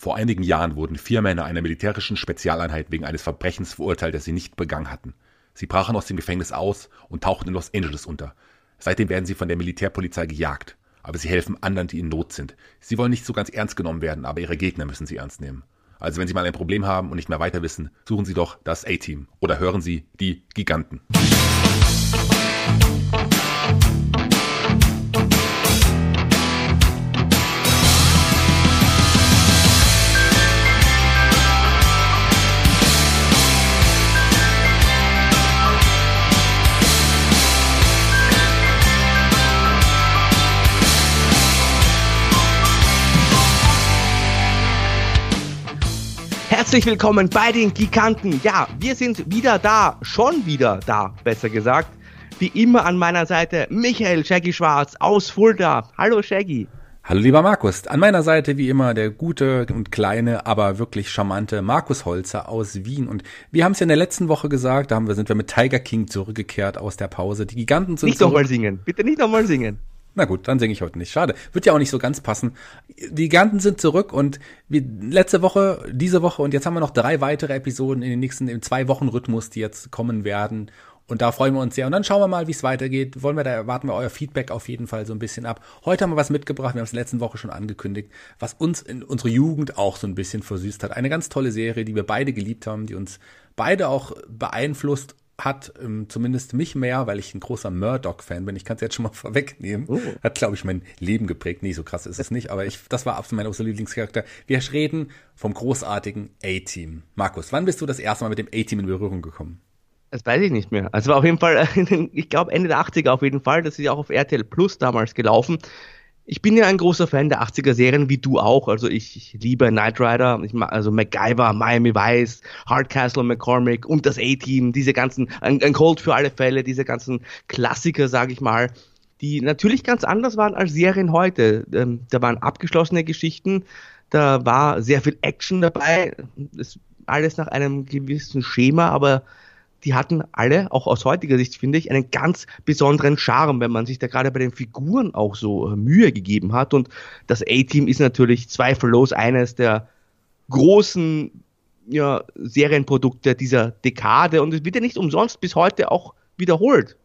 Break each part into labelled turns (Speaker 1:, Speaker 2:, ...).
Speaker 1: Vor einigen Jahren wurden vier Männer einer militärischen Spezialeinheit wegen eines Verbrechens verurteilt, das sie nicht begangen hatten. Sie brachen aus dem Gefängnis aus und tauchten in Los Angeles unter. Seitdem werden sie von der Militärpolizei gejagt. Aber sie helfen anderen, die in Not sind. Sie wollen nicht so ganz ernst genommen werden, aber ihre Gegner müssen sie ernst nehmen. Also wenn Sie mal ein Problem haben und nicht mehr weiter wissen, suchen Sie doch das A-Team oder hören Sie die Giganten.
Speaker 2: Herzlich willkommen bei den Giganten. Ja, wir sind wieder da, schon wieder da, besser gesagt. Wie immer an meiner Seite Michael Shaggy Schwarz aus Fulda. Hallo Shaggy.
Speaker 1: Hallo lieber Markus, an meiner Seite wie immer der gute und kleine, aber wirklich charmante Markus Holzer aus Wien. Und wir haben es ja in der letzten Woche gesagt, da haben wir, sind wir mit Tiger King zurückgekehrt aus der Pause. Die Giganten sind
Speaker 2: Nicht nochmal singen, bitte nicht nochmal singen.
Speaker 1: Na gut, dann singe ich heute nicht. Schade. Wird ja auch nicht so ganz passen. Die Giganten sind zurück und wie letzte Woche, diese Woche und jetzt haben wir noch drei weitere Episoden in den nächsten, im zwei Wochen Rhythmus, die jetzt kommen werden. Und da freuen wir uns sehr. Und dann schauen wir mal, wie es weitergeht. Wollen wir da erwarten wir euer Feedback auf jeden Fall so ein bisschen ab. Heute haben wir was mitgebracht. Wir haben es letzten Woche schon angekündigt, was uns in unserer Jugend auch so ein bisschen versüßt hat. Eine ganz tolle Serie, die wir beide geliebt haben, die uns beide auch beeinflusst hat ähm, zumindest mich mehr, weil ich ein großer Murdoch-Fan bin. Ich kann es jetzt schon mal vorwegnehmen. Oh. Hat, glaube ich, mein Leben geprägt. Nee, so krass ist es nicht, aber ich, das war absolut mein absoluter Lieblingscharakter. Wir reden vom großartigen A-Team. Markus, wann bist du das erste Mal mit dem A-Team in Berührung gekommen?
Speaker 2: Das weiß ich nicht mehr. Also war auf jeden Fall, ich glaube Ende der 80er auf jeden Fall. Das ist ja auch auf RTL Plus damals gelaufen. Ich bin ja ein großer Fan der 80er Serien, wie du auch. Also ich, ich liebe Knight Rider, ich mag, also MacGyver, Miami Vice, Hardcastle, McCormick und das A-Team, diese ganzen, ein, ein Cold für alle Fälle, diese ganzen Klassiker, sag ich mal, die natürlich ganz anders waren als Serien heute. Ähm, da waren abgeschlossene Geschichten, da war sehr viel Action dabei, das alles nach einem gewissen Schema, aber die hatten alle, auch aus heutiger Sicht finde ich, einen ganz besonderen Charme, wenn man sich da gerade bei den Figuren auch so äh, Mühe gegeben hat. Und das A-Team ist natürlich zweifellos eines der großen ja, Serienprodukte dieser Dekade und es wird ja nicht umsonst bis heute auch wiederholt.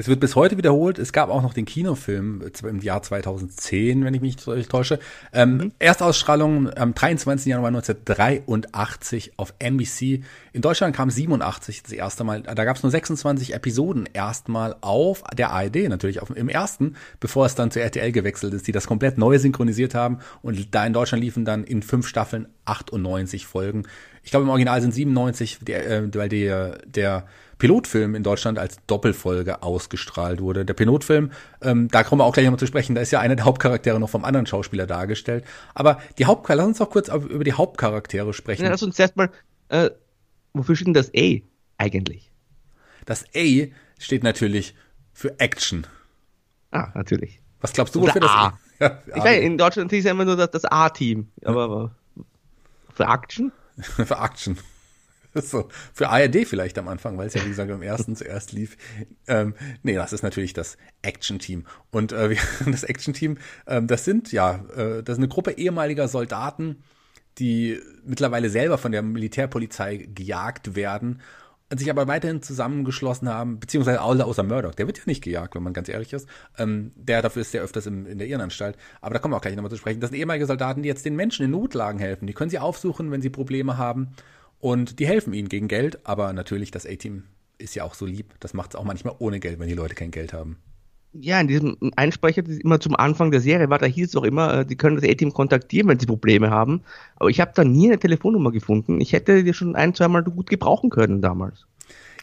Speaker 1: Das wird bis heute wiederholt. Es gab auch noch den Kinofilm im Jahr 2010, wenn ich mich nicht täusche. Ähm, mhm. Erstausstrahlung am 23. Januar 1983 auf NBC. In Deutschland kam 87 das erste Mal. Da gab es nur 26 Episoden erstmal auf der ARD, natürlich auf, im ersten, bevor es dann zu RTL gewechselt ist, die das komplett neu synchronisiert haben. Und da in Deutschland liefen dann in fünf Staffeln 98 Folgen. Ich glaube, im Original sind 97, der, äh, weil der, der Pilotfilm in Deutschland als Doppelfolge ausgestrahlt wurde. Der Pilotfilm, ähm, da kommen wir auch gleich nochmal zu sprechen, da ist ja einer der Hauptcharaktere noch vom anderen Schauspieler dargestellt. Aber die Hauptcharaktere, lass uns auch kurz über die Hauptcharaktere sprechen. Ja,
Speaker 2: lass uns erstmal, äh, wofür steht denn das A eigentlich?
Speaker 1: Das A steht natürlich für Action.
Speaker 2: Ah, natürlich.
Speaker 1: Was glaubst du, wofür das A?
Speaker 2: Ja, ich weiß, in Deutschland ist ja immer nur das, das A-Team, aber für Action?
Speaker 1: für Action. So, für ARD vielleicht am Anfang, weil es ja wie gesagt am ersten zuerst lief. Ähm, nee, das ist natürlich das Action-Team. Und äh, das Action-Team, ähm, das sind ja, äh, das ist eine Gruppe ehemaliger Soldaten, die mittlerweile selber von der Militärpolizei gejagt werden und sich aber weiterhin zusammengeschlossen haben, beziehungsweise alle außer Murdoch, der wird ja nicht gejagt, wenn man ganz ehrlich ist. Ähm, der dafür ist sehr öfters im, in der Irrenanstalt. Aber da kommen wir auch gleich nochmal zu sprechen. Das sind ehemalige Soldaten, die jetzt den Menschen in Notlagen helfen. Die können sie aufsuchen, wenn sie Probleme haben. Und die helfen ihnen gegen Geld, aber natürlich, das A-Team ist ja auch so lieb. Das macht es auch manchmal ohne Geld, wenn die Leute kein Geld haben.
Speaker 2: Ja, in diesem Einsprecher, das immer zum Anfang der Serie war, da hieß es auch immer, äh, die können das A-Team kontaktieren, wenn sie Probleme haben. Aber ich habe da nie eine Telefonnummer gefunden. Ich hätte die schon ein, zweimal gut gebrauchen können damals.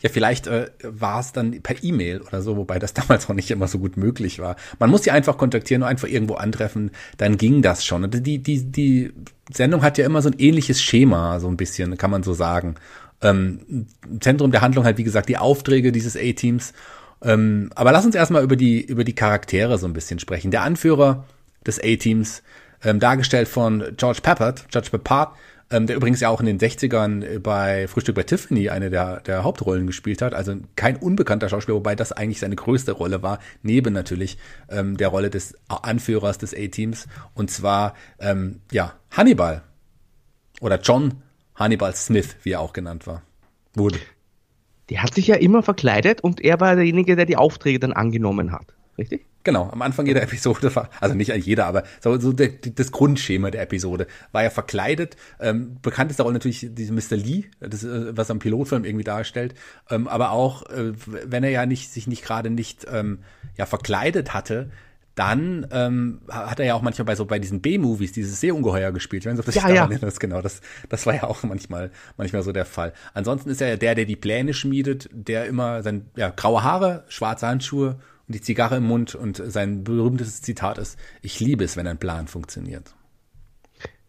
Speaker 1: Ja, vielleicht äh, war es dann per E-Mail oder so, wobei das damals auch nicht immer so gut möglich war. Man muss sie einfach kontaktieren und einfach irgendwo antreffen, dann ging das schon. Und die, die, die Sendung hat ja immer so ein ähnliches Schema, so ein bisschen, kann man so sagen. Ähm, Zentrum der Handlung halt, wie gesagt, die Aufträge dieses A-Teams. Ähm, aber lass uns erstmal über die, über die Charaktere so ein bisschen sprechen. Der Anführer des A-Teams, ähm, dargestellt von George Peppard, George Peppard, ähm, der übrigens ja auch in den 60ern bei Frühstück bei Tiffany eine der, der Hauptrollen gespielt hat. Also kein unbekannter Schauspieler, wobei das eigentlich seine größte Rolle war, neben natürlich ähm, der Rolle des Anführers des A-Teams. Und zwar, ähm, ja, Hannibal Oder John Hannibal Smith, wie er auch genannt war. Wurde.
Speaker 2: Der hat sich ja immer verkleidet und er war derjenige, der die Aufträge dann angenommen hat. Richtig?
Speaker 1: Genau, am Anfang jeder Episode war, also nicht jeder, aber so, so der, das Grundschema der Episode war ja verkleidet. Ähm, bekannt ist auch natürlich diese Mr. Lee, das, äh, was am Pilotfilm irgendwie darstellt. Ähm, aber auch, äh, wenn er ja nicht sich nicht gerade nicht ähm, ja verkleidet hatte, dann ähm, hat er ja auch manchmal bei so bei diesen B-Movies dieses Seeungeheuer gespielt. Ich weiß nicht, ob das
Speaker 2: ja, ja.
Speaker 1: das genau. Das, das war ja auch manchmal manchmal so der Fall. Ansonsten ist er ja der, der die Pläne schmiedet, der immer sein ja, graue Haare, schwarze Handschuhe und die Zigarre im Mund und sein berühmtes Zitat ist: Ich liebe es, wenn ein Plan funktioniert.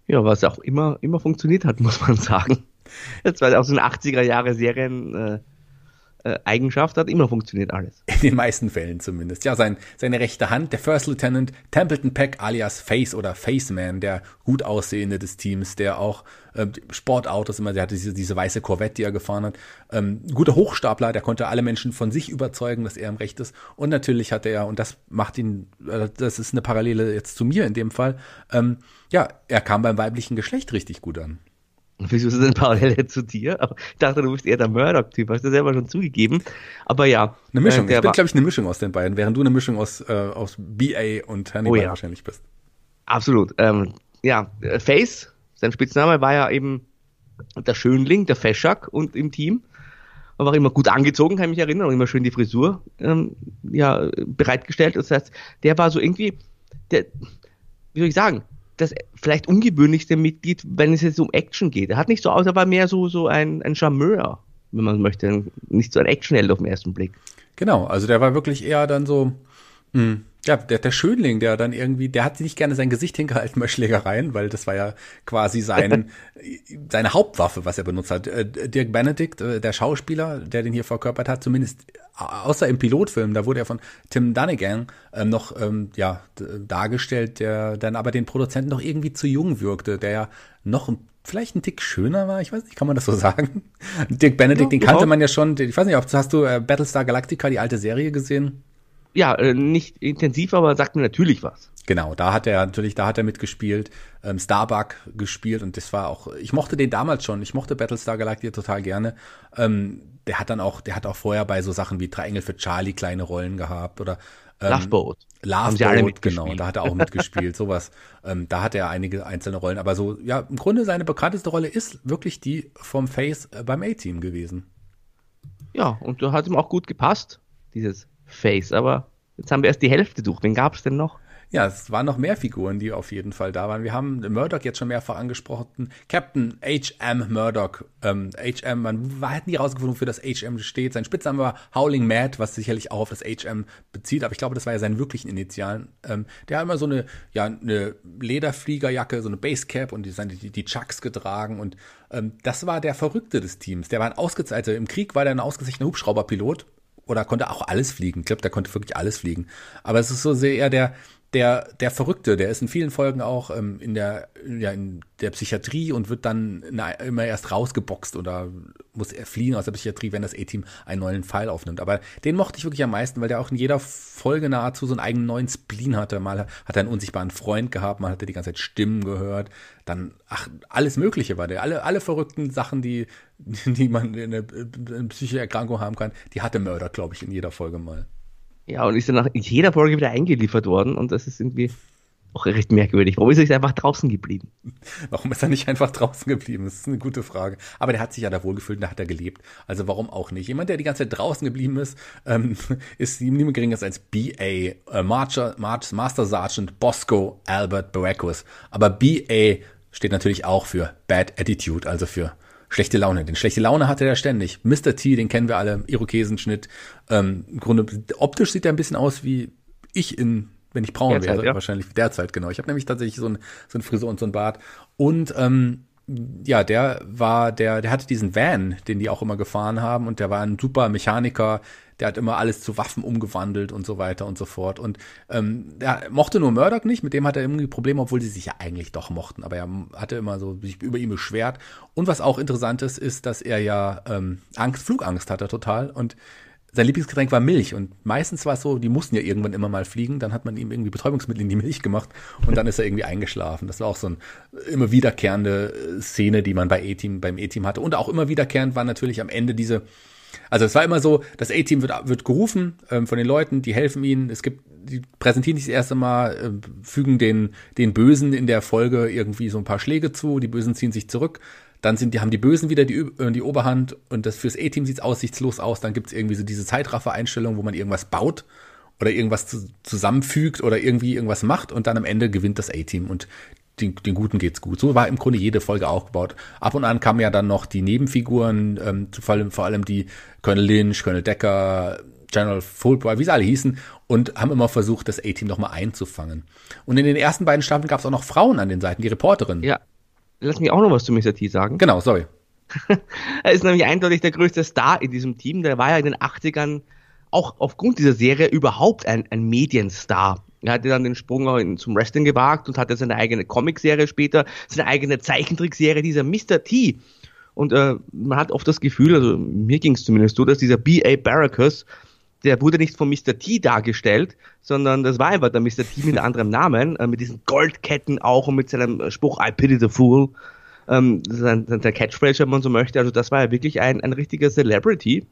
Speaker 2: Ja, was auch immer immer funktioniert hat, muss man sagen. Jetzt war aus den 80er Jahre Serien äh, Eigenschaft hat immer funktioniert alles.
Speaker 1: In den meisten Fällen zumindest. Ja, sein, seine rechte Hand, der First Lieutenant Templeton Peck alias Face oder Faceman, der gut aussehende des Teams, der auch äh, Sportautos immer, der hatte diese, diese weiße Corvette, die er gefahren hat. Ähm, guter Hochstapler, der konnte alle Menschen von sich überzeugen, dass er im Recht ist. Und natürlich hatte er, und das macht ihn, äh, das ist eine Parallele jetzt zu mir in dem Fall, ähm, ja, er kam beim weiblichen Geschlecht richtig gut an.
Speaker 2: Wieso ist das eine Parallele zu dir? Aber ich dachte, du bist eher der Murdoch-Typ, hast du selber schon zugegeben. Aber ja.
Speaker 1: Eine Mischung. Äh, ich bin, glaube ich, eine Mischung aus den beiden, während du eine Mischung aus, äh, aus BA und Hannibal oh, ja. wahrscheinlich bist.
Speaker 2: Absolut. Ähm, ja, Face, sein Spitzname war ja eben der Schönling, der Feschak und im Team. Er war immer gut angezogen, kann ich mich erinnern, und immer schön die Frisur ähm, ja, bereitgestellt. Das heißt, der war so irgendwie, der, wie soll ich sagen, das vielleicht ungewöhnlichste Mitglied, wenn es jetzt um Action geht. Er hat nicht so aus, er war mehr so, so ein, ein Charmeur, wenn man möchte. Nicht so ein Actionheld auf den ersten Blick.
Speaker 1: Genau, also der war wirklich eher dann so, mh, hm, ja, der, der Schönling, der dann irgendwie, der hat nicht gerne sein Gesicht hingehalten bei Schlägereien, weil das war ja quasi sein, seine Hauptwaffe, was er benutzt hat. Äh, Dirk Benedict, äh, der Schauspieler, der den hier verkörpert hat, zumindest außer im Pilotfilm, da wurde er von Tim Dunnigan ähm, noch ähm, ja dargestellt, der dann aber den Produzenten noch irgendwie zu jung wirkte, der ja noch vielleicht ein Tick schöner war, ich weiß nicht, kann man das so sagen? Dirk Benedict, ja, den kannte man ja schon, ich weiß nicht, ob hast du äh, Battlestar Galactica, die alte Serie gesehen?
Speaker 2: Ja, äh, nicht intensiv, aber sagt mir natürlich was.
Speaker 1: Genau, da hat er natürlich, da hat er mitgespielt, ähm, Starbuck gespielt und das war auch, ich mochte den damals schon, ich mochte Battlestar Galactica total gerne. Ähm, der hat dann auch, der hat auch vorher bei so Sachen wie Drei Engel für Charlie kleine Rollen gehabt oder
Speaker 2: ähm, Loveboat.
Speaker 1: Loveboat, genau, da hat er auch mitgespielt, sowas. Ähm, da hat er einige einzelne Rollen, aber so, ja, im Grunde seine bekannteste Rolle ist wirklich die vom Face äh, beim A-Team gewesen.
Speaker 2: Ja, und da hat ihm auch gut gepasst, dieses Face, aber jetzt haben wir erst die Hälfte durch. Wen gab es denn noch?
Speaker 1: Ja, es waren noch mehr Figuren, die auf jeden Fall da waren. Wir haben Murdoch jetzt schon mehrfach angesprochen. Captain H.M. Murdoch. Ähm, H.M., man hat nie rausgefunden, wofür das H.M. steht. Sein Spitzname war Howling Mad, was sicherlich auch auf das H.M. bezieht, aber ich glaube, das war ja seine wirklichen Initialen. Ähm, der hat immer so eine, ja, eine Lederfliegerjacke, so eine Basecap und die, die, die Chucks getragen und ähm, das war der Verrückte des Teams. Der war ein ausgezeichneter, im Krieg war der ein ausgezeichneter Hubschrauberpilot oder konnte auch alles fliegen. Ich glaube, der konnte wirklich alles fliegen. Aber es ist so sehr eher der, der, der Verrückte, der ist in vielen Folgen auch ähm, in der, ja, in der Psychiatrie und wird dann na, immer erst rausgeboxt oder muss er fliehen aus der Psychiatrie, wenn das A-Team einen neuen Fall aufnimmt. Aber den mochte ich wirklich am meisten, weil der auch in jeder Folge nahezu so einen eigenen neuen Spleen hatte. Mal hat er einen unsichtbaren Freund gehabt, mal hat er die ganze Zeit Stimmen gehört. Dann, ach, alles Mögliche war der. Alle, alle verrückten Sachen, die, die man in einer, in einer psychische Erkrankung haben kann, die hatte Mörder, glaube ich, in jeder Folge mal.
Speaker 2: Ja, und ist dann nach jeder Folge wieder eingeliefert worden und das ist irgendwie auch recht merkwürdig. Warum ist er einfach draußen geblieben?
Speaker 1: Warum ist er nicht einfach draußen geblieben? Das ist eine gute Frage. Aber der hat sich ja da wohlgefühlt und da hat er gelebt. Also warum auch nicht? Jemand, der die ganze Zeit draußen geblieben ist, ähm, ist niemand geringer als BA, äh, Marcher, March, Master Sergeant Bosco Albert Baracus. Aber BA steht natürlich auch für Bad Attitude, also für schlechte Laune. Denn schlechte Laune hatte er ständig. Mr. T, den kennen wir alle, Irokesenschnitt. Ähm, Im Grunde, optisch sieht er ein bisschen aus wie ich in, wenn ich braun derzeit, wäre, ja. wahrscheinlich derzeit, genau. Ich habe nämlich tatsächlich so, ein, so eine Frisur und so ein Bart. Und ähm, ja, der war, der, der hatte diesen Van, den die auch immer gefahren haben, und der war ein super Mechaniker, der hat immer alles zu Waffen umgewandelt und so weiter und so fort. Und ähm, er mochte nur Murdoch nicht, mit dem hat er irgendwie Probleme, obwohl sie sich ja eigentlich doch mochten. Aber er hatte immer so sich über ihn beschwert. Und was auch interessant ist, ist, dass er ja ähm, Angst, Flugangst hatte total. Und sein Lieblingsgetränk war Milch und meistens war es so, die mussten ja irgendwann immer mal fliegen, dann hat man ihm irgendwie Betäubungsmittel in die Milch gemacht und dann ist er irgendwie eingeschlafen. Das war auch so eine immer wiederkehrende äh, Szene, die man bei A-Team, beim A-Team hatte. Und auch immer wiederkehrend war natürlich am Ende diese, also es war immer so, das A-Team wird, wird gerufen ähm, von den Leuten, die helfen ihnen. Es gibt, die präsentieren sich das erste Mal, äh, fügen den, den Bösen in der Folge irgendwie so ein paar Schläge zu, die Bösen ziehen sich zurück. Dann sind die, haben die Bösen wieder die, äh, die Oberhand. Und das fürs A-Team sieht aussichtslos aus. Dann gibt's irgendwie so diese Zeitraffer-Einstellung, wo man irgendwas baut oder irgendwas zu, zusammenfügt oder irgendwie irgendwas macht. Und dann am Ende gewinnt das A-Team. Und den, den Guten geht's gut. So war im Grunde jede Folge aufgebaut. Ab und an kamen ja dann noch die Nebenfiguren, ähm, vor, allem, vor allem die Colonel Lynch, Colonel Decker, General Fulbright, wie sie alle hießen, und haben immer versucht, das A-Team nochmal einzufangen. Und in den ersten beiden Staffeln gab es auch noch Frauen an den Seiten, die Reporterin.
Speaker 2: Ja, lass mich auch noch was zu Mr. T sagen.
Speaker 1: Genau, sorry.
Speaker 2: er ist nämlich eindeutig der größte Star in diesem Team. Der war ja in den 80ern auch aufgrund dieser Serie überhaupt ein, ein Medienstar. Er hatte dann den Sprung zum Wrestling gewagt und hatte seine eigene Comicserie später, seine eigene Zeichentrickserie, dieser Mr. T. Und äh, man hat oft das Gefühl, also mir ging es zumindest so, dass dieser B.A. Barracus der wurde nicht von Mr. T dargestellt, sondern das war einfach der Mr. T mit einem anderen Namen, äh, mit diesen Goldketten auch und mit seinem Spruch I pity the fool. Ähm, das ist ein, der Catchphrase, wenn man so möchte. Also das war ja wirklich ein, ein richtiger Celebrity,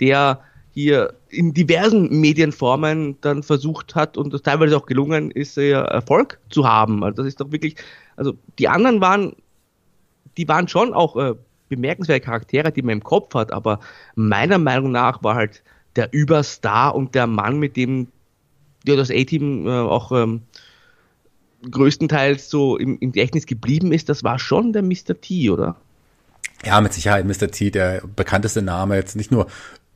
Speaker 2: der hier in diversen Medienformen dann versucht hat und das teilweise auch gelungen ist, Erfolg zu haben. Also das ist doch wirklich, also die anderen waren, die waren schon auch äh, bemerkenswerte Charaktere, die man im Kopf hat, aber meiner Meinung nach war halt der Überstar und der Mann, mit dem ja, das A-Team äh, auch ähm, größtenteils so im, im Gedächtnis geblieben ist, das war schon der Mr. T, oder?
Speaker 1: Ja, mit Sicherheit Mr. T, der bekannteste Name jetzt nicht nur.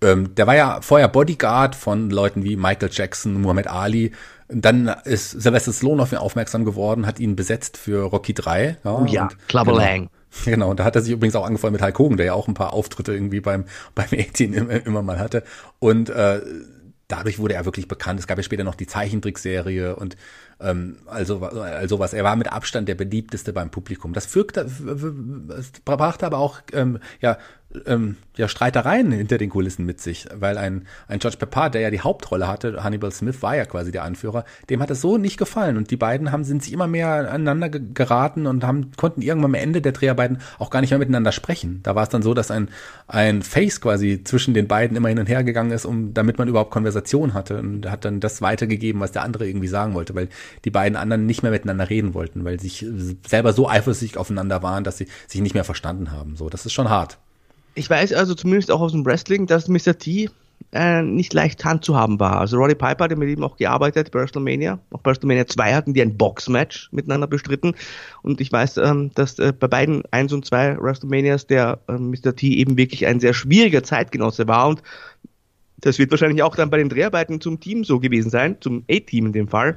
Speaker 1: Ähm, der war ja vorher Bodyguard von Leuten wie Michael Jackson, Muhammad Ali. Dann ist Sylvester Stallone auf ihn aufmerksam geworden, hat ihn besetzt für Rocky 3.
Speaker 2: Ja, oh ja, Clubber genau. Lang.
Speaker 1: Genau, und da hat er sich übrigens auch angefangen mit Hulk Hogan, der ja auch ein paar Auftritte irgendwie beim, beim 18 immer, immer mal hatte. Und äh, dadurch wurde er wirklich bekannt. Es gab ja später noch die Zeichentrickserie und ähm, also, also was. Er war mit Abstand der beliebteste beim Publikum. Das fügte, brachte aber auch ähm, ja ähm, ja, Streitereien hinter den Kulissen mit sich, weil ein, ein George Peppard, der ja die Hauptrolle hatte, Hannibal Smith war ja quasi der Anführer, dem hat es so nicht gefallen und die beiden haben, sind sich immer mehr aneinander geraten und haben, konnten irgendwann am Ende der Dreharbeiten auch gar nicht mehr miteinander sprechen. Da war es dann so, dass ein, ein Face quasi zwischen den beiden immer hin und her gegangen ist, um, damit man überhaupt Konversation hatte und hat dann das weitergegeben, was der andere irgendwie sagen wollte, weil die beiden anderen nicht mehr miteinander reden wollten, weil sich selber so eifersüchtig aufeinander waren, dass sie sich nicht mehr verstanden haben. So, das ist schon hart
Speaker 2: ich weiß also zumindest auch aus dem Wrestling, dass Mr. T äh, nicht leicht handzuhaben war. Also Roddy Piper hat mit ihm auch gearbeitet bei WrestleMania. Auch bei WrestleMania 2 hatten die ein Boxmatch miteinander bestritten. Und ich weiß, ähm, dass äh, bei beiden 1 und 2 WrestleManias der äh, Mr. T eben wirklich ein sehr schwieriger Zeitgenosse war. Und das wird wahrscheinlich auch dann bei den Dreharbeiten zum Team so gewesen sein, zum A-Team in dem Fall.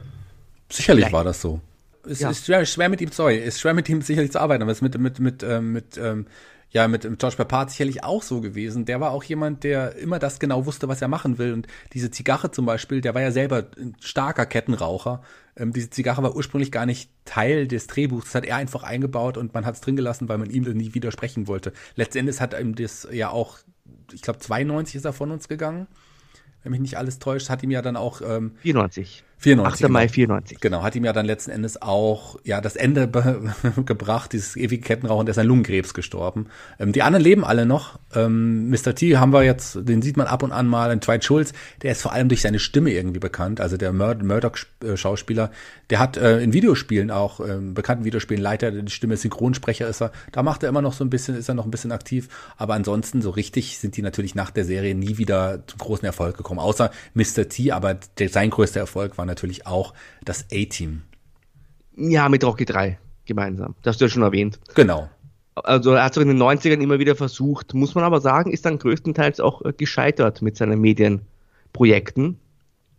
Speaker 1: Sicherlich Vielleicht. war das so. Es ja. ist schwer, schwer mit ihm, sorry, es ist schwer mit ihm sicherlich zu arbeiten, aber es ist mit, mit, mit, ähm, mit ähm, ja mit George Papard sicherlich auch so gewesen. Der war auch jemand, der immer das genau wusste, was er machen will. Und diese Zigarre zum Beispiel, der war ja selber ein starker Kettenraucher. Ähm, diese Zigarre war ursprünglich gar nicht Teil des Drehbuchs. Das hat er einfach eingebaut und man hat es drin gelassen, weil man ihm nie widersprechen wollte. Letztendlich hat ihm das ja auch, ich glaube 92 ist er von uns gegangen. Wenn mich nicht alles täuscht, hat ihm ja dann auch ähm,
Speaker 2: 94.
Speaker 1: 94.
Speaker 2: 8. Mai 94.
Speaker 1: Genau, hat ihm ja dann letzten Endes auch ja das Ende gebracht, dieses ewige Kettenrauchen, der ist an Lungenkrebs gestorben. Ähm, die anderen leben alle noch. Ähm, Mr. T haben wir jetzt, den sieht man ab und an mal, in Dwight Schulz, der ist vor allem durch seine Stimme irgendwie bekannt, also der Mur Murdoch-Schauspieler, der hat äh, in Videospielen auch, äh, bekannten Videospielen Leiter, die Stimme Synchronsprecher ist er, da macht er immer noch so ein bisschen, ist er noch ein bisschen aktiv, aber ansonsten so richtig sind die natürlich nach der Serie nie wieder zum großen Erfolg gekommen, außer Mr. T, aber der, sein größter Erfolg war natürlich auch das A-Team.
Speaker 2: Ja, mit Rocky 3 gemeinsam. Das hast du ja schon erwähnt.
Speaker 1: Genau.
Speaker 2: Also er hat es in den 90ern immer wieder versucht, muss man aber sagen, ist dann größtenteils auch äh, gescheitert mit seinen Medienprojekten.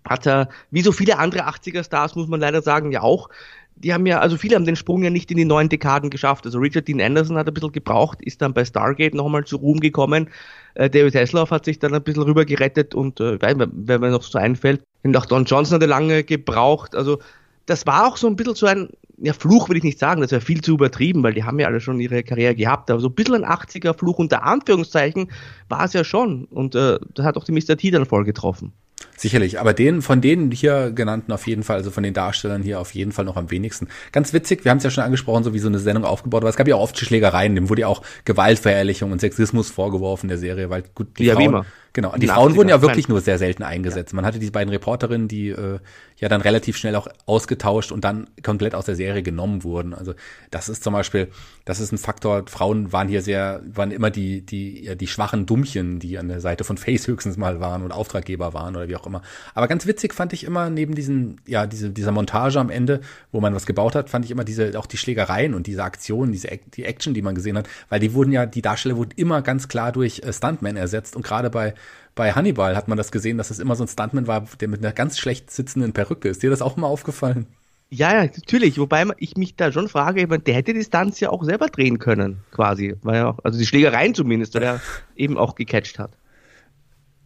Speaker 2: Hat er, wie so viele andere 80er-Stars, muss man leider sagen, ja auch, die haben ja, also viele haben den Sprung ja nicht in die neuen Dekaden geschafft. Also Richard Dean Anderson hat ein bisschen gebraucht, ist dann bei Stargate nochmal zu Ruhm gekommen. Äh, David Hasselhoff hat sich dann ein bisschen rüber gerettet und äh, wenn mir noch so einfällt, und auch Don Johnson hat lange gebraucht. Also das war auch so ein bisschen so ein ja, Fluch will ich nicht sagen, das wäre viel zu übertrieben, weil die haben ja alle schon ihre Karriere gehabt, aber so ein bisschen ein 80er Fluch unter Anführungszeichen war es ja schon und äh, das hat auch die Mr. T dann voll getroffen.
Speaker 1: Sicherlich, aber den, von denen hier genannten auf jeden Fall, also von den Darstellern hier auf jeden Fall noch am wenigsten. Ganz witzig, wir haben es ja schon angesprochen, so wie so eine Sendung aufgebaut, aber es gab ja auch oft Schlägereien, dem wurde ja auch Gewaltverherrlichung und Sexismus vorgeworfen der Serie, weil gut, die
Speaker 2: ja,
Speaker 1: Frauen,
Speaker 2: wie immer.
Speaker 1: Genau, die Frauen wurden ja wirklich nur sehr selten eingesetzt. Man hatte die beiden Reporterinnen, die äh, ja dann relativ schnell auch ausgetauscht und dann komplett aus der Serie genommen wurden. Also das ist zum Beispiel, das ist ein Faktor. Frauen waren hier sehr, waren immer die die ja, die schwachen Dummchen, die an der Seite von Face höchstens mal waren und Auftraggeber waren oder wie auch immer. Aber ganz witzig fand ich immer neben diesen ja diese dieser Montage am Ende, wo man was gebaut hat, fand ich immer diese auch die Schlägereien und diese Aktionen, diese die Action, die man gesehen hat, weil die wurden ja die Darsteller wurden immer ganz klar durch äh, Stuntmen ersetzt und gerade bei bei Hannibal hat man das gesehen, dass es immer so ein Stuntman war, der mit einer ganz schlecht sitzenden Perücke ist. Dir das auch mal aufgefallen?
Speaker 2: Ja, ja, natürlich. Wobei ich mich da schon frage, der hätte die Stunts ja auch selber drehen können, quasi. Weil er auch, also die Schlägereien zumindest, weil er eben auch gecatcht hat.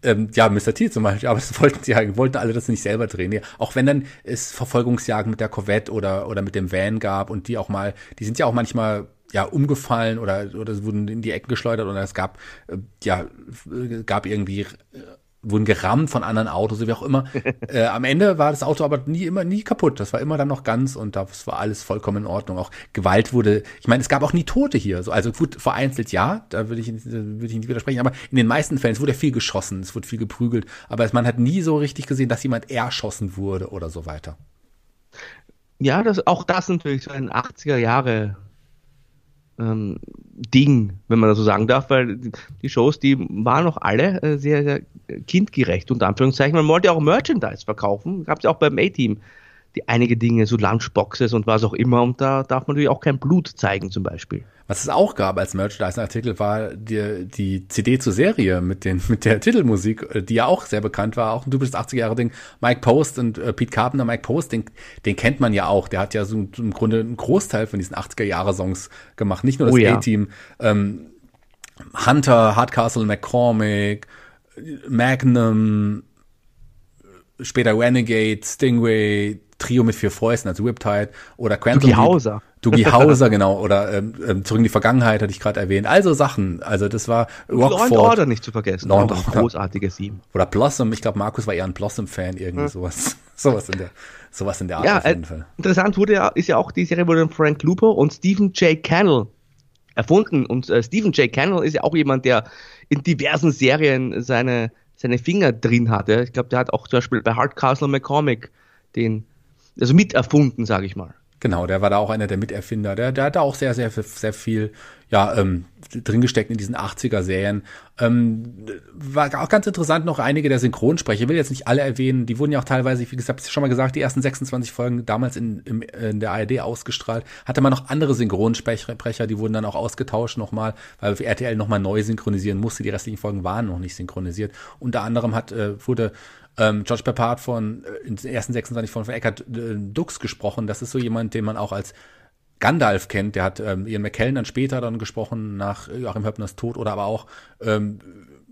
Speaker 1: Ähm, ja, Mr. T zum Beispiel, aber das wollten sie ja, wollten alle das nicht selber drehen. Ja, auch wenn dann es Verfolgungsjagden mit der Corvette oder, oder mit dem Van gab und die auch mal, die sind ja auch manchmal ja umgefallen oder oder wurden in die Ecken geschleudert oder es gab äh, ja gab irgendwie äh, wurden gerammt von anderen Autos, wie auch immer. äh, am Ende war das Auto aber nie immer nie kaputt. Das war immer dann noch ganz und das war alles vollkommen in Ordnung. Auch Gewalt wurde, ich meine, es gab auch nie Tote hier. So, also gut, vereinzelt ja, da würde ich, würde ich nicht widersprechen, aber in den meisten Fällen, es wurde ja viel geschossen, es wurde viel geprügelt, aber man hat nie so richtig gesehen, dass jemand erschossen wurde oder so weiter.
Speaker 2: Ja, das, auch das natürlich so ein 80er Jahre ähm, Ding, wenn man das so sagen darf, weil die Shows, die waren noch alle äh, sehr, sehr kindgerecht, unter Anführungszeichen. Man wollte auch Merchandise verkaufen, gab es ja auch beim A-Team die einige Dinge, so Lunchboxes und was auch immer. Und da darf man natürlich auch kein Blut zeigen, zum Beispiel.
Speaker 1: Was es auch gab als Merchandise-Artikel war die, die CD zur Serie mit, den, mit der Titelmusik, die ja auch sehr bekannt war, auch ein typisches 80er-Jahre-Ding. Mike Post und äh, Pete Carpenter, Mike Post, den, den kennt man ja auch. Der hat ja so im Grunde einen Großteil von diesen 80er-Jahre-Songs gemacht. Nicht nur das oh, ja. A-Team. Ähm, Hunter, Hardcastle, McCormick, Magnum, später Renegade, Stingray, Trio mit vier Fäusten, also Whiptide oder
Speaker 2: Quantum Doogie Hauser.
Speaker 1: Doogie Hauser, genau, oder ähm, ähm, Zurück in die Vergangenheit hatte ich gerade erwähnt. Also Sachen, also das war
Speaker 2: Rockford. Law Order nicht zu vergessen, Law auch ein großartiges Team.
Speaker 1: Oder Blossom, ich glaube Markus war eher ein Blossom-Fan, irgendwie hm. sowas, sowas in der, sowas in der Art
Speaker 2: ja, auf jeden äh, Fall. Interessant wurde ja, ist ja auch die Serie wurde von Frank Lupo und Stephen J. Cannell erfunden und äh, Stephen J. Cannell ist ja auch jemand, der in diversen Serien seine seine Finger drin hatte. Ich glaube, der hat auch zum Beispiel bei Hardcastle McCormick den also miterfunden, sage ich mal.
Speaker 1: Genau, der war da auch einer der Miterfinder. Der, der hat da auch sehr, sehr, sehr viel ja, ähm, drin gesteckt in diesen 80er-Serien. Ähm, war auch ganz interessant noch einige der Synchronsprecher. Ich will jetzt nicht alle erwähnen. Die wurden ja auch teilweise, wie gesagt, schon mal gesagt, die ersten 26 Folgen damals in, in, in der ARD ausgestrahlt. Hatte man noch andere Synchronsprecher, die wurden dann auch ausgetauscht nochmal, weil RTL nochmal neu synchronisieren musste. Die restlichen Folgen waren noch nicht synchronisiert. Unter anderem hat, äh, wurde ähm, George Peppard von äh, in den ersten 26 von, von Eckhard äh, Dux gesprochen. Das ist so jemand, den man auch als Gandalf kennt. Der hat ähm, Ian McKellen dann später dann gesprochen nach Joachim Höppners Tod oder aber auch ähm,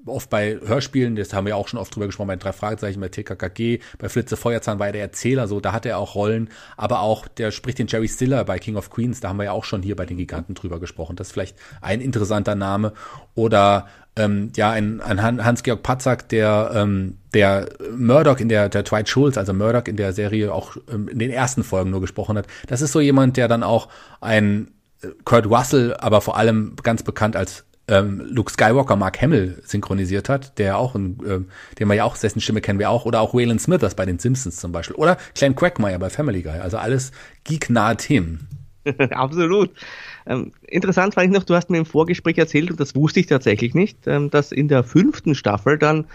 Speaker 1: oft bei Hörspielen, das haben wir auch schon oft drüber gesprochen, bei drei Fragezeichen, bei TKKG, bei Flitze Feuerzahn war er der Erzähler, so, da hat er auch Rollen, aber auch, der spricht den Jerry Stiller bei King of Queens, da haben wir ja auch schon hier bei den Giganten drüber gesprochen, das ist vielleicht ein interessanter Name, oder, ähm, ja, ein, ein Hans-Georg Patzak, der, ähm, der Murdoch in der, der Dwight Schulz, also Murdoch in der Serie auch ähm, in den ersten Folgen nur gesprochen hat, das ist so jemand, der dann auch ein äh, Kurt Russell, aber vor allem ganz bekannt als ähm, Luke Skywalker Mark Hamill synchronisiert hat, der auch, ein, ähm, den wir ja auch, dessen Stimme kennen wir auch, oder auch Waylon Smithers bei den Simpsons zum Beispiel, oder Clan Quackmeyer bei Family Guy, also alles geeknahe Themen.
Speaker 2: Absolut. Ähm, interessant fand ich noch, du hast mir im Vorgespräch erzählt, und das wusste ich tatsächlich nicht, ähm, dass in der fünften Staffel dann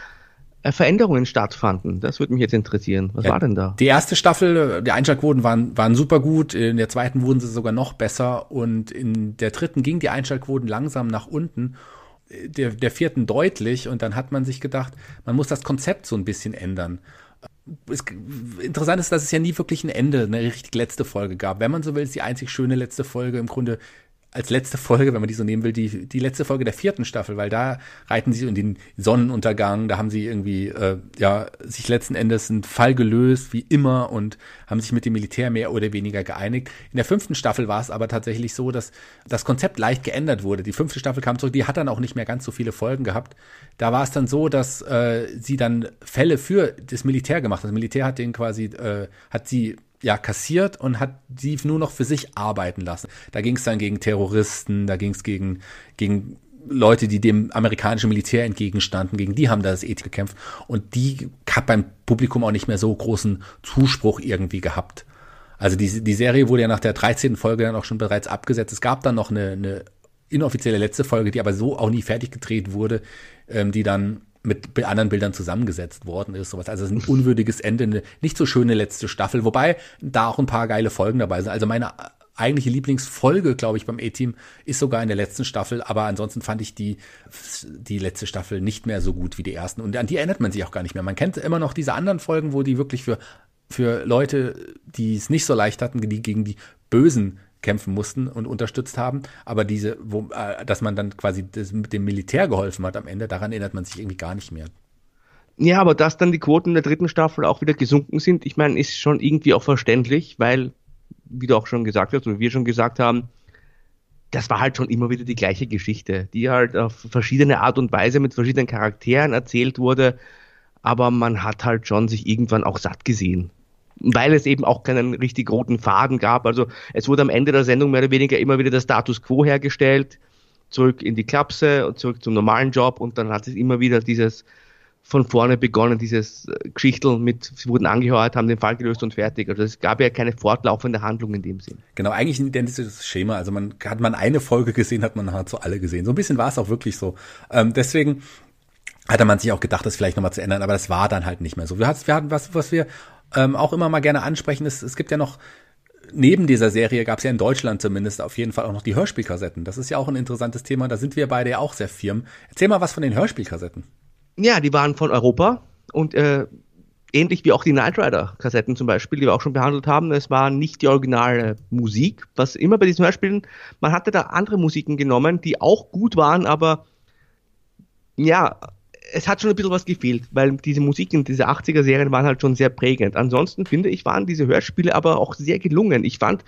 Speaker 2: Veränderungen stattfanden. Das würde mich jetzt interessieren. Was ja, war denn da?
Speaker 1: Die erste Staffel, die Einschaltquoten waren, waren super gut. In der zweiten wurden sie sogar noch besser. Und in der dritten gingen die Einschaltquoten langsam nach unten. Der, der vierten deutlich. Und dann hat man sich gedacht, man muss das Konzept so ein bisschen ändern. Es, interessant ist, dass es ja nie wirklich ein Ende, eine richtig letzte Folge gab. Wenn man so will, ist die einzig schöne letzte Folge im Grunde als letzte Folge, wenn man die so nehmen will, die, die letzte Folge der vierten Staffel, weil da reiten sie in den Sonnenuntergang, da haben sie irgendwie, äh, ja, sich letzten Endes einen Fall gelöst, wie immer, und haben sich mit dem Militär mehr oder weniger geeinigt. In der fünften Staffel war es aber tatsächlich so, dass das Konzept leicht geändert wurde. Die fünfte Staffel kam zurück, die hat dann auch nicht mehr ganz so viele Folgen gehabt. Da war es dann so, dass äh, sie dann Fälle für das Militär gemacht hat. Das Militär hat den quasi, äh, hat sie ja kassiert und hat die nur noch für sich arbeiten lassen. Da ging es dann gegen Terroristen, da ging es gegen gegen Leute, die dem amerikanischen Militär entgegenstanden, gegen die haben das Ethik gekämpft und die hat beim Publikum auch nicht mehr so großen Zuspruch irgendwie gehabt. Also die, die Serie wurde ja nach der 13. Folge dann auch schon bereits abgesetzt. Es gab dann noch eine, eine inoffizielle letzte Folge, die aber so auch nie fertig gedreht wurde, ähm, die dann mit anderen Bildern zusammengesetzt worden ist. Sowas. Also ein unwürdiges Ende, eine nicht so schöne letzte Staffel, wobei da auch ein paar geile Folgen dabei sind. Also meine eigentliche Lieblingsfolge, glaube ich, beim A-Team ist sogar in der letzten Staffel, aber ansonsten fand ich die, die letzte Staffel nicht mehr so gut wie die ersten. Und an die erinnert man sich auch gar nicht mehr. Man kennt immer noch diese anderen Folgen, wo die wirklich für, für Leute, die es nicht so leicht hatten, die gegen die Bösen kämpfen mussten und unterstützt haben. Aber diese, wo, äh, dass man dann quasi mit dem Militär geholfen hat am Ende, daran erinnert man sich irgendwie gar nicht mehr.
Speaker 2: Ja, aber dass dann die Quoten der dritten Staffel auch wieder gesunken sind, ich meine, ist schon irgendwie auch verständlich, weil, wie du auch schon gesagt hast, oder wir schon gesagt haben, das war halt schon immer wieder die gleiche Geschichte, die halt auf verschiedene Art und Weise mit verschiedenen Charakteren erzählt wurde, aber man hat halt schon sich irgendwann auch satt gesehen weil es eben auch keinen richtig roten Faden gab. Also es wurde am Ende der Sendung mehr oder weniger immer wieder der Status quo hergestellt, zurück in die Klapse und zurück zum normalen Job und dann hat es immer wieder dieses von vorne begonnen, dieses äh, Geschichtel mit, sie wurden angeheuert, haben den Fall gelöst und fertig. Also es gab ja keine fortlaufende Handlung in dem Sinn.
Speaker 1: Genau, eigentlich ein identisches Schema. Also man hat man eine Folge gesehen, hat man nahezu alle gesehen. So ein bisschen war es auch wirklich so. Ähm, deswegen hatte man sich auch gedacht, das vielleicht nochmal zu ändern, aber das war dann halt nicht mehr so. Wir hatten was, was wir ähm, auch immer mal gerne ansprechen, ist, es gibt ja noch, neben dieser Serie gab es ja in Deutschland zumindest auf jeden Fall auch noch die Hörspielkassetten. Das ist ja auch ein interessantes Thema, da sind wir beide ja auch sehr firm. Erzähl mal was von den Hörspielkassetten.
Speaker 2: Ja, die waren von Europa und äh, ähnlich wie auch die Knight Rider Kassetten zum Beispiel, die wir auch schon behandelt haben. Es war nicht die originale Musik, was immer bei diesen Hörspielen, man hatte da andere Musiken genommen, die auch gut waren, aber ja, es hat schon ein bisschen was gefehlt, weil diese Musik in diese 80er-Serien waren halt schon sehr prägend. Ansonsten finde ich, waren diese Hörspiele aber auch sehr gelungen. Ich fand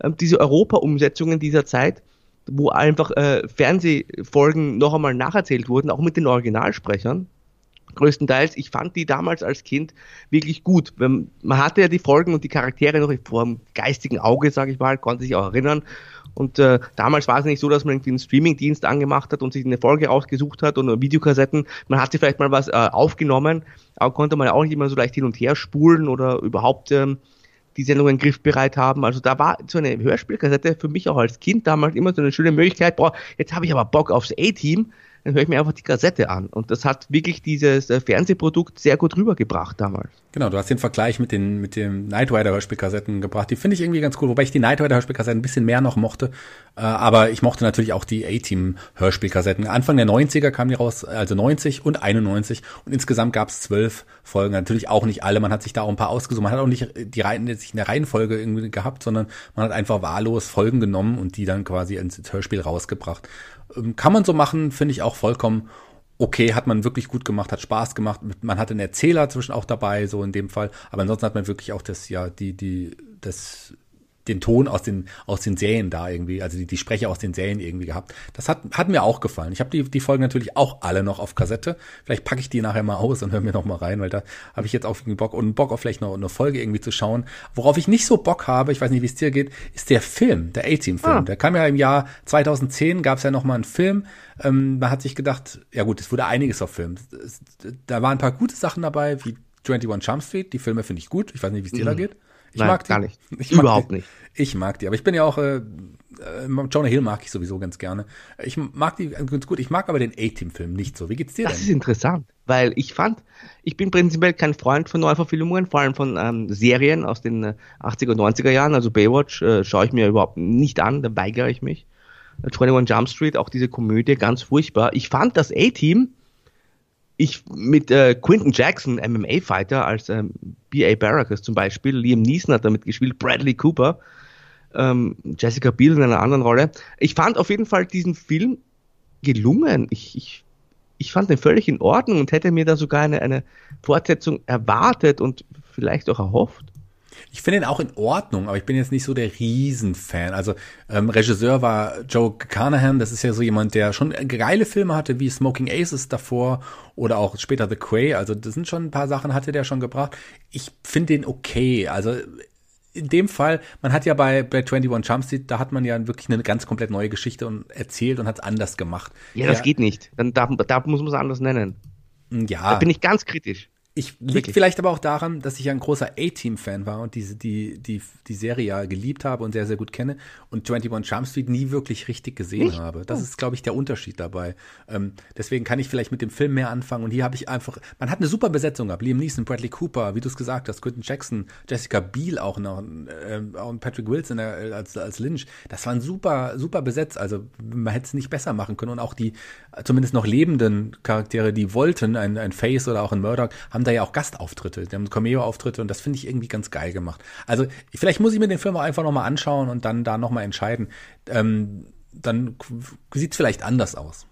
Speaker 2: äh, diese Europa-Umsetzungen dieser Zeit, wo einfach äh, Fernsehfolgen noch einmal nacherzählt wurden, auch mit den Originalsprechern, größtenteils. Ich fand die damals als Kind wirklich gut. Man hatte ja die Folgen und die Charaktere noch vor dem geistigen Auge, sage ich mal, konnte sich auch erinnern. Und äh, damals war es nicht so, dass man irgendwie einen Streamingdienst angemacht hat und sich eine Folge rausgesucht hat oder Videokassetten. Man hat sich vielleicht mal was äh, aufgenommen, aber konnte man auch nicht immer so leicht hin und her spulen oder überhaupt ähm, die Sendungen griffbereit haben. Also da war so eine Hörspielkassette für mich auch als Kind damals immer so eine schöne Möglichkeit, boah, jetzt habe ich aber Bock aufs A-Team dann höre ich mir einfach die Kassette an. Und das hat wirklich dieses äh, Fernsehprodukt sehr gut rübergebracht damals.
Speaker 1: Genau, du hast den Vergleich mit den mit dem Night Rider Hörspielkassetten gebracht. Die finde ich irgendwie ganz cool, wobei ich die Night Rider Hörspielkassetten ein bisschen mehr noch mochte. Äh, aber ich mochte natürlich auch die A-Team Hörspielkassetten. Anfang der 90er kamen die raus, also 90 und 91 und insgesamt gab es zwölf Folgen. Natürlich auch nicht alle. Man hat sich da auch ein paar ausgesucht. Man hat auch nicht die Reihen sich in der Reihenfolge irgendwie gehabt, sondern man hat einfach wahllos Folgen genommen und die dann quasi ins Hörspiel rausgebracht. Ähm, kann man so machen, finde ich auch vollkommen okay, hat man wirklich gut gemacht, hat Spaß gemacht. Man hatte einen Erzähler zwischen auch dabei, so in dem Fall. Aber ansonsten hat man wirklich auch das, ja, die, die, das den Ton aus den, aus den Serien da irgendwie, also die, die Sprecher aus den Serien irgendwie gehabt. Das hat, hat mir auch gefallen. Ich habe die, die Folgen natürlich auch alle noch auf Kassette. Vielleicht packe ich die nachher mal aus und höre mir noch mal rein, weil da habe ich jetzt auch irgendwie Bock und Bock auf vielleicht noch eine Folge irgendwie zu schauen. Worauf ich nicht so Bock habe, ich weiß nicht, wie es dir geht, ist der Film, der A-Team-Film. Ah. Der kam ja im Jahr 2010, gab es ja noch mal einen Film. Ähm, man hat sich gedacht, ja gut, es wurde einiges auf Film. Da waren ein paar gute Sachen dabei, wie 21 Jump Street. Die Filme finde ich gut. Ich weiß nicht, wie es dir mhm. da geht.
Speaker 2: Ich Nein, mag die. Gar nicht.
Speaker 1: Ich Überhaupt die. nicht. Ich mag die, aber ich bin ja auch, äh, äh, Jonah Hill mag ich sowieso ganz gerne. Ich mag die ganz gut. Ich mag aber den A-Team-Film nicht so. Wie geht's dir
Speaker 2: das
Speaker 1: denn?
Speaker 2: Das ist interessant, weil ich fand, ich bin prinzipiell kein Freund von Neuverfilmungen, vor allem von ähm, Serien aus den äh, 80er und 90er Jahren. Also Baywatch äh, schaue ich mir überhaupt nicht an, da weigere ich mich. 21 Jump Street, auch diese Komödie, ganz furchtbar. Ich fand das A-Team ich mit äh, Quinton Jackson, MMA-Fighter, als ähm, B.A. Barracus zum Beispiel, Liam Neeson hat damit gespielt, Bradley Cooper, ähm, Jessica Biel in einer anderen Rolle. Ich fand auf jeden Fall diesen Film gelungen. Ich, ich, ich fand den völlig in Ordnung und hätte mir da sogar eine, eine Fortsetzung erwartet und vielleicht auch erhofft.
Speaker 1: Ich finde ihn auch in Ordnung, aber ich bin jetzt nicht so der Riesenfan. Also ähm, Regisseur war Joe Carnahan, das ist ja so jemand, der schon geile Filme hatte, wie Smoking Aces davor oder auch später The Quay. Also das sind schon ein paar Sachen, hatte der schon gebracht. Ich finde den okay. Also in dem Fall, man hat ja bei, bei 21 Jump Street, da hat man ja wirklich eine ganz komplett neue Geschichte und erzählt und hat es anders gemacht.
Speaker 2: Ja, das ja, geht nicht. Dann da, da muss man es anders nennen.
Speaker 1: Ja.
Speaker 2: Da bin ich ganz kritisch.
Speaker 1: Ich liegt vielleicht aber auch daran, dass ich ja ein großer A-Team-Fan war und diese, die, die, die Serie ja geliebt habe und sehr, sehr gut kenne und 21 Jump Street nie wirklich richtig gesehen Nicht? habe. Das oh. ist, glaube ich, der Unterschied dabei. Ähm, deswegen kann ich vielleicht mit dem Film mehr anfangen und hier habe ich einfach, man hat eine super Besetzung gehabt. Liam Neeson, Bradley Cooper, wie du es gesagt hast, Quentin Jackson, Jessica Biel auch noch, äh, und Patrick Wilson äh, als, als Lynch. Das waren super, super besetzt. Also man hätte es nicht besser machen können und auch die zumindest noch lebenden Charaktere, die wollten, ein, ein Face oder auch ein Murdoch, haben da ja auch Gastauftritte, die haben Cameo-Auftritte und das finde ich irgendwie ganz geil gemacht. Also vielleicht muss ich mir den Film auch einfach nochmal anschauen und dann da nochmal entscheiden. Ähm, dann sieht es vielleicht anders aus.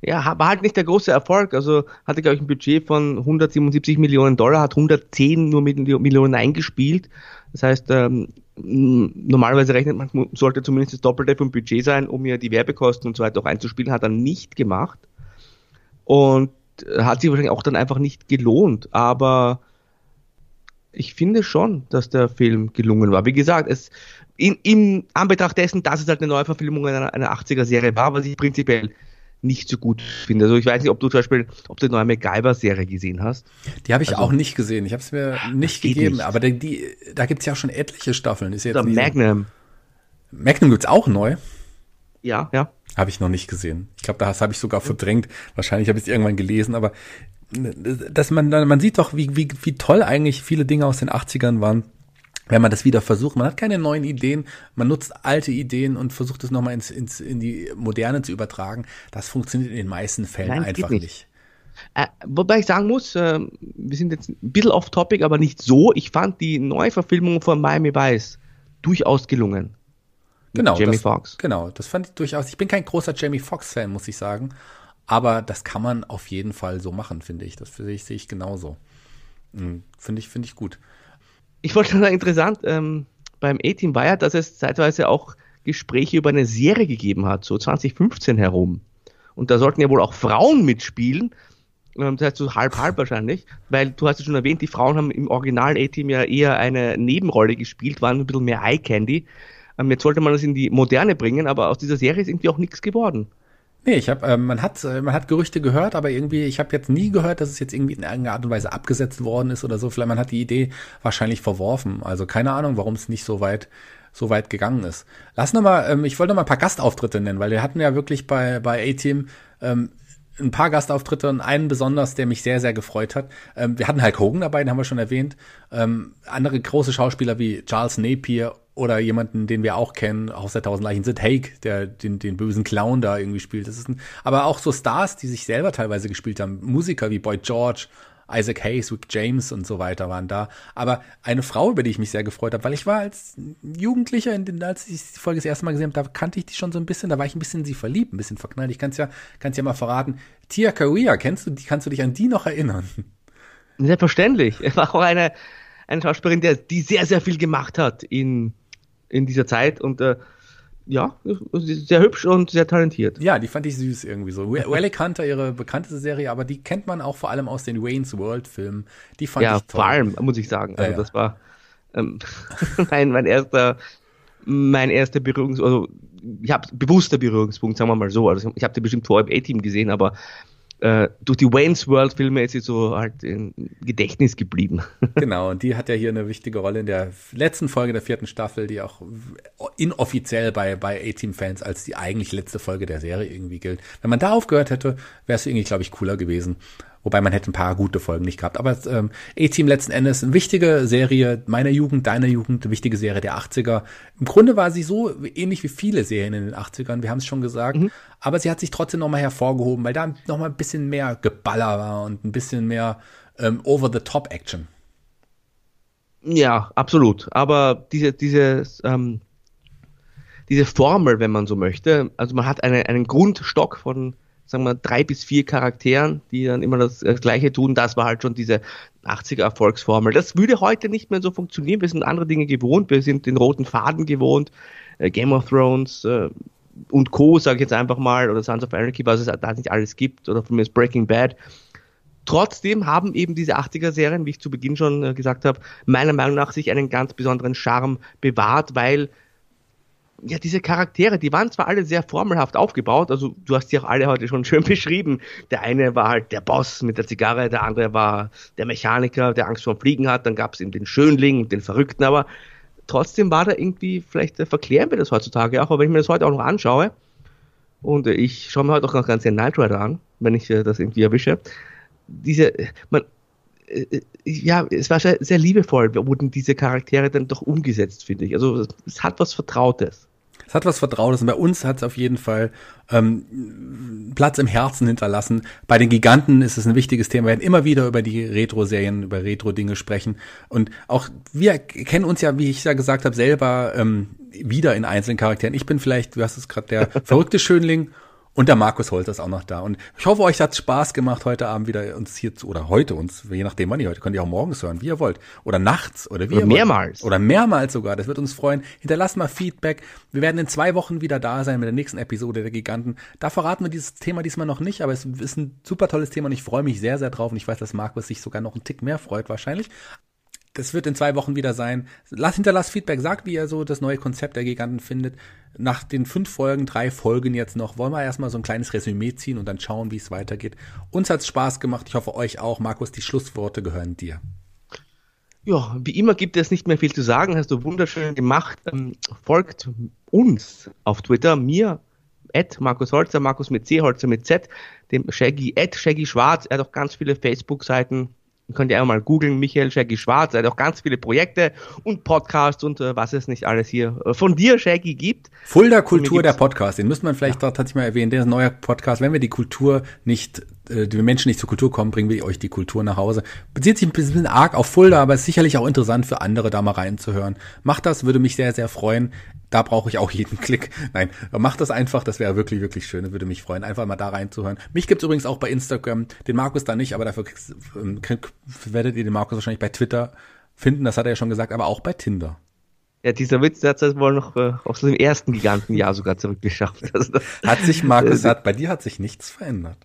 Speaker 2: Ja, war halt nicht der große Erfolg. Also hatte, glaube ich, ein Budget von 177 Millionen Dollar, hat 110 nur Millionen eingespielt. Das heißt, ähm, normalerweise rechnet man, sollte zumindest das Doppelte vom Budget sein, um ja die Werbekosten und so weiter auch einzuspielen, hat er nicht gemacht. Und hat sich wahrscheinlich auch dann einfach nicht gelohnt. Aber ich finde schon, dass der Film gelungen war. Wie gesagt, es in, in Anbetracht dessen, dass es halt eine neue Verfilmung einer, einer 80er-Serie war, was ich prinzipiell nicht so gut finde. Also ich weiß nicht, ob du zum Beispiel, ob du die neue MacGyver-Serie gesehen hast.
Speaker 1: Die habe ich also, auch nicht gesehen. Ich habe es mir nicht gegeben. Nicht. Aber die, die, da gibt's ja auch schon etliche Staffeln. Ist jetzt
Speaker 2: Oder Magnum.
Speaker 1: Magnum gibt's auch neu.
Speaker 2: Ja, ja.
Speaker 1: Habe ich noch nicht gesehen. Ich glaube, das habe ich sogar verdrängt. Wahrscheinlich habe ich es irgendwann gelesen, aber dass man, man sieht doch, wie, wie, wie toll eigentlich viele Dinge aus den 80ern waren. Wenn man das wieder versucht, man hat keine neuen Ideen, man nutzt alte Ideen und versucht es nochmal ins, ins, in die Moderne zu übertragen. Das funktioniert in den meisten Fällen Nein, einfach nicht. nicht.
Speaker 2: Äh, wobei ich sagen muss, äh, wir sind jetzt ein bisschen off topic, aber nicht so. Ich fand die Neuverfilmung von Miami Vice durchaus gelungen.
Speaker 1: Genau. Jamie Foxx. Genau, das fand ich durchaus. Ich bin kein großer Jamie Foxx-Fan, muss ich sagen. Aber das kann man auf jeden Fall so machen, finde ich. Das sehe ich, sehe ich genauso. Hm, finde ich, finde ich gut.
Speaker 2: Ich wollte sagen, interessant, ähm, beim A-Team war ja, dass es zeitweise auch Gespräche über eine Serie gegeben hat, so 2015 herum. Und da sollten ja wohl auch Frauen mitspielen. Ähm, das heißt so halb-halb wahrscheinlich, weil du hast es schon erwähnt, die Frauen haben im Original A-Team ja eher eine Nebenrolle gespielt, waren ein bisschen mehr Eye-Candy. Ähm, jetzt sollte man das in die Moderne bringen, aber aus dieser Serie ist irgendwie auch nichts geworden.
Speaker 1: Nee, ich habe, äh, man hat, äh, man hat Gerüchte gehört, aber irgendwie, ich habe jetzt nie gehört, dass es jetzt irgendwie in irgendeiner Art und Weise abgesetzt worden ist oder so. Vielleicht man hat die Idee wahrscheinlich verworfen. Also keine Ahnung, warum es nicht so weit, so weit gegangen ist. Lass noch mal, ähm, ich wollte noch mal ein paar Gastauftritte nennen, weil wir hatten ja wirklich bei bei A-Team ähm, ein paar Gastauftritte und einen besonders, der mich sehr, sehr gefreut hat. Ähm, wir hatten Hulk Hogan dabei, den haben wir schon erwähnt. Ähm, andere große Schauspieler wie Charles Napier oder jemanden, den wir auch kennen, aus der Tausend Leichen, Sid Haig, der den, den bösen Clown da irgendwie spielt. Das ist ein, aber auch so Stars, die sich selber teilweise gespielt haben. Musiker wie Boyd George, Isaac Hayes, Rick James und so weiter waren da. Aber eine Frau, über die ich mich sehr gefreut habe, weil ich war als Jugendlicher, den, als ich die Folge das erste Mal gesehen habe, da kannte ich die schon so ein bisschen, da war ich ein bisschen in sie verliebt, ein bisschen verknallt. Ich kann es ja, kann's ja mal verraten. Tia Career, kennst du kannst du dich an die noch erinnern?
Speaker 2: Selbstverständlich. Er war auch eine, eine Schauspielerin, die sehr, sehr viel gemacht hat in, in dieser Zeit und äh, ja, sehr hübsch und sehr talentiert.
Speaker 1: Ja, die fand ich süß irgendwie so. Relic Hunter, ihre bekannteste Serie, aber die kennt man auch vor allem aus den Wayne's World Filmen. Die fand ja, ich toll.
Speaker 2: Ja, vor allem, muss ich sagen. Also ja, das war ähm, mein, mein erster, mein erster Berührungs, also ich habe bewusster Berührungspunkt, sagen wir mal so. Also ich habe die bestimmt vor im A-Team gesehen, aber äh, durch die Wayne's World Filme ist sie so halt im Gedächtnis geblieben.
Speaker 1: Genau, und die hat ja hier eine wichtige Rolle in der letzten Folge der vierten Staffel, die auch inoffiziell bei, bei A-Team-Fans als die eigentlich letzte Folge der Serie irgendwie gilt. Wenn man da aufgehört hätte, wäre es irgendwie, glaube ich, cooler gewesen. Wobei man hätte ein paar gute Folgen nicht gehabt. Aber ähm, A-Team letzten Endes eine wichtige Serie meiner Jugend, deiner Jugend, eine wichtige Serie der 80er. Im Grunde war sie so ähnlich wie viele Serien in den 80ern, wir haben es schon gesagt. Mhm. Aber sie hat sich trotzdem nochmal hervorgehoben, weil da nochmal ein bisschen mehr Geballer war und ein bisschen mehr ähm, Over-the-Top-Action.
Speaker 2: Ja, absolut. Aber diese, diese ähm, diese Formel, wenn man so möchte. Also man hat eine, einen Grundstock von sagen wir, drei bis vier Charakteren, die dann immer das, das Gleiche tun. Das war halt schon diese 80er Erfolgsformel. Das würde heute nicht mehr so funktionieren. Wir sind andere Dinge gewohnt. Wir sind den roten Faden gewohnt. Äh, Game of Thrones äh, und Co., sage ich jetzt einfach mal, oder Sons of Anarchy, was es da nicht alles gibt, oder von mir ist Breaking Bad. Trotzdem haben eben diese 80er-Serien, wie ich zu Beginn schon äh, gesagt habe, meiner Meinung nach sich einen ganz besonderen Charme bewahrt, weil ja, diese Charaktere, die waren zwar alle sehr formelhaft aufgebaut, also du hast die auch alle heute schon schön beschrieben. Der eine war halt der Boss mit der Zigarre, der andere war der Mechaniker, der Angst vor Fliegen hat, dann gab es eben den Schönling, den Verrückten, aber trotzdem war da irgendwie, vielleicht äh, verklären wir das heutzutage auch, aber wenn ich mir das heute auch noch anschaue, und äh, ich schaue mir heute auch noch ganz den Knight Rider an, wenn ich äh, das irgendwie erwische, diese, man, ja, es war sehr, sehr liebevoll, wurden diese Charaktere dann doch umgesetzt, finde ich. Also es hat was Vertrautes.
Speaker 1: Es hat was Vertrautes und bei uns hat es auf jeden Fall ähm, Platz im Herzen hinterlassen. Bei den Giganten ist es ein wichtiges Thema. Wir werden immer wieder über die Retro-Serien, über Retro-Dinge sprechen. Und auch wir kennen uns ja, wie ich ja gesagt habe, selber ähm, wieder in einzelnen Charakteren. Ich bin vielleicht, du hast es gerade, der verrückte Schönling und der Markus Holzer ist auch noch da. Und ich hoffe, euch hat Spaß gemacht, heute Abend wieder uns hier zu, oder heute uns, je nachdem wann ihr heute, könnt ihr auch morgens hören, wie ihr wollt. Oder nachts, oder wie oder ihr
Speaker 2: mehrmals.
Speaker 1: Wollt. Oder mehrmals sogar. Das wird uns freuen. Hinterlasst mal Feedback. Wir werden in zwei Wochen wieder da sein mit der nächsten Episode der Giganten. Da verraten wir dieses Thema diesmal noch nicht, aber es ist ein super tolles Thema und ich freue mich sehr, sehr drauf. Und ich weiß, dass Markus sich sogar noch einen Tick mehr freut wahrscheinlich. Das wird in zwei Wochen wieder sein. Lass hinterlasst Feedback, sagt, wie ihr so das neue Konzept der Giganten findet. Nach den fünf Folgen, drei Folgen jetzt noch, wollen wir erstmal so ein kleines Resümee ziehen und dann schauen, wie es weitergeht. Uns hat's Spaß gemacht. Ich hoffe euch auch. Markus, die Schlussworte gehören dir.
Speaker 2: Ja, wie immer gibt es nicht mehr viel zu sagen. Hast du wunderschön gemacht. Ähm, folgt uns auf Twitter, mir, at Markus Holzer, Markus mit C, Holzer mit Z, dem Shaggy, at Shaggy Schwarz. Er hat auch ganz viele Facebook-Seiten könnt ihr einfach mal googeln, Michael Shaggy Schwarz, er hat auch ganz viele Projekte und Podcasts und äh, was es nicht alles hier äh, von dir, Shaggy, gibt.
Speaker 1: Fulda Kultur der Podcast, den müsste man vielleicht ja. tatsächlich mal erwähnen, der ist ein neuer Podcast, wenn wir die Kultur nicht, die Menschen nicht zur Kultur kommen, bringen wir euch die Kultur nach Hause. Bezieht sich ein bisschen arg auf Fulda, aber ist sicherlich auch interessant für andere, da mal reinzuhören. Macht das, würde mich sehr, sehr freuen da brauche ich auch jeden Klick. Nein, macht das einfach, das wäre wirklich, wirklich schön, würde mich freuen, einfach mal da reinzuhören. Mich gibt's übrigens auch bei Instagram, den Markus da nicht, aber dafür ähm, werdet ihr den Markus wahrscheinlich bei Twitter finden, das hat er ja schon gesagt, aber auch bei Tinder.
Speaker 2: Ja, dieser Witz, hat es wohl noch äh, aus dem ersten Gigantenjahr sogar zurückgeschafft.
Speaker 1: Also, hat sich, Markus, hat, bei dir hat sich nichts verändert.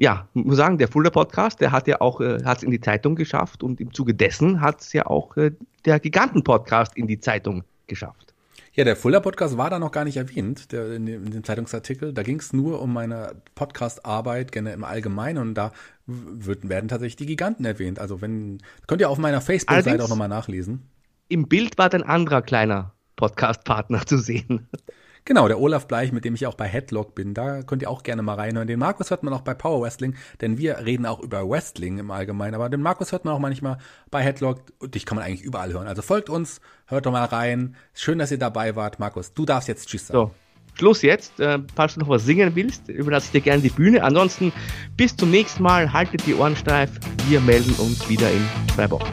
Speaker 2: Ja, muss sagen, der Fulda Podcast, der hat ja auch, äh, hat es in die Zeitung geschafft und im Zuge dessen hat es ja auch äh, der Giganten Podcast in die Zeitung geschafft.
Speaker 1: Ja, der Fuller Podcast war da noch gar nicht erwähnt, der, in, dem, in dem Zeitungsartikel. Da ging es nur um meine Podcast-Arbeit gerne im Allgemeinen und da wird, werden tatsächlich die Giganten erwähnt. Also wenn, könnt ihr auf meiner Facebook-Seite auch nochmal nachlesen.
Speaker 2: Im Bild war ein anderer kleiner Podcast-Partner zu sehen.
Speaker 1: Genau, der Olaf Bleich, mit dem ich auch bei Headlock bin, da könnt ihr auch gerne mal reinhören. Den Markus hört man auch bei Power Wrestling, denn wir reden auch über Wrestling im Allgemeinen, aber den Markus hört man auch manchmal bei Headlock dich kann man eigentlich überall hören. Also folgt uns, hört doch mal rein. Schön, dass ihr dabei wart. Markus, du darfst jetzt Tschüss sagen. So.
Speaker 2: Schluss jetzt. Äh, falls du noch was singen willst, überlasse ich dir gerne die Bühne. Ansonsten bis zum nächsten Mal. Haltet die Ohren steif. Wir melden uns wieder in zwei Wochen.